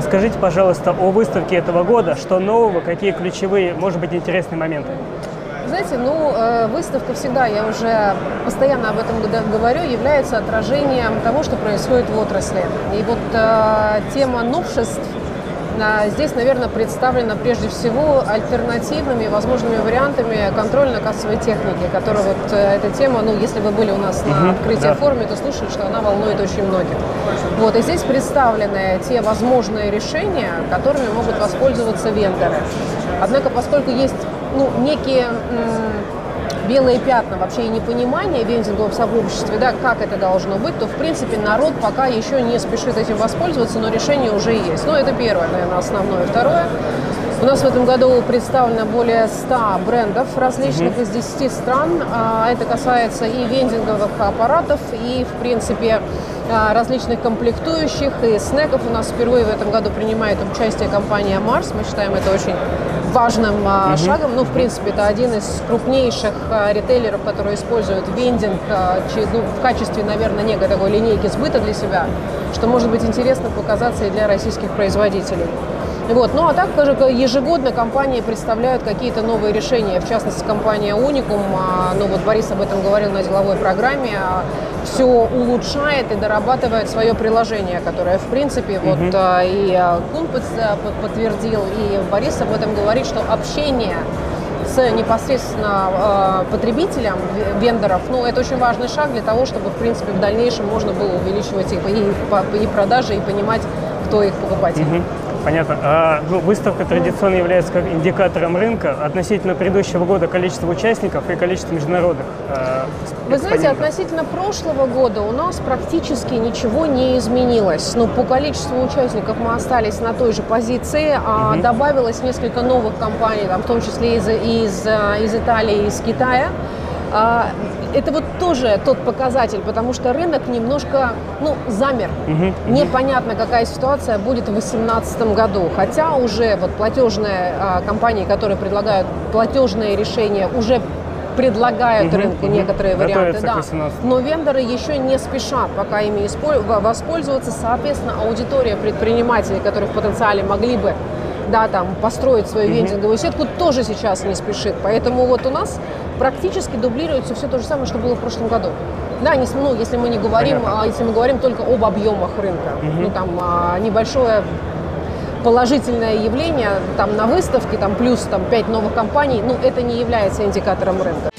Расскажите, пожалуйста, о выставке этого года. Что нового, какие ключевые, может быть, интересные моменты? Знаете, ну, э, выставка всегда, я уже постоянно об этом говорю, является отражением того, что происходит в отрасли. И вот э, тема новшеств Здесь, наверное, представлена прежде всего альтернативными возможными вариантами контрольно-кассовой техники, которая вот э, эта тема, ну, если вы были у нас на открытии да. форуме, то слышали, что она волнует очень многих. Вот, и здесь представлены те возможные решения, которыми могут воспользоваться вендоры. Однако, поскольку есть ну, некие белые пятна вообще и непонимание вендингового сообществе, да, как это должно быть, то, в принципе, народ пока еще не спешит этим воспользоваться, но решение уже есть. Ну, это первое, наверное, основное. Второе, у нас в этом году представлено более 100 брендов различных mm-hmm. из 10 стран. А, это касается и вендинговых аппаратов, и, в принципе, а, различных комплектующих и снеков. У нас впервые в этом году принимает участие компания Mars. Мы считаем это очень важным угу. шагом. Ну, в принципе, это один из крупнейших ритейлеров, которые используют вендинг ну, в качестве, наверное, некой такой линейки сбыта для себя, что может быть интересно показаться и для российских производителей. Вот. Ну а так ежегодно компании представляют какие-то новые решения. В частности, компания Unicum, ну вот Борис об этом говорил на деловой программе, все улучшает и дорабатывает свое приложение, которое, в принципе, mm-hmm. вот а, и а, Кун подтвердил, и Борис об этом говорит, что общение с непосредственно э, потребителем, вендоров, ну, это очень важный шаг для того, чтобы, в принципе, в дальнейшем можно было увеличивать их и, и продажи, и понимать, кто их покупатель. Угу. Понятно. А ну, выставка традиционно является как индикатором рынка относительно предыдущего года количества участников и количества международных. Э, Вы знаете, относительно прошлого года у нас практически ничего не изменилось. Ну, по количеству участников мы остались на той же позиции, а угу. добавилось несколько новых компаний, там, в том числе из, из, из Италии, из Китая. А, это вот тоже тот показатель, потому что рынок немножко, ну, замер. Угу, Непонятно, какая ситуация будет в 2018 году. Хотя уже вот платежные а, компании, которые предлагают платежные решения, уже предлагают угу, рынку угу. некоторые варианты, да. Но вендоры еще не спешат пока ими воспользоваться. Соответственно, аудитория предпринимателей, которые в потенциале могли бы да, там, построить свою mm-hmm. вендинговую сетку, тоже сейчас не спешит. Поэтому вот у нас практически дублируется все то же самое, что было в прошлом году. Да, не, ну, если мы не говорим, а, если мы говорим только об объемах рынка, mm-hmm. ну там а, небольшое положительное явление там на выставке, там плюс там пять новых компаний, ну это не является индикатором рынка.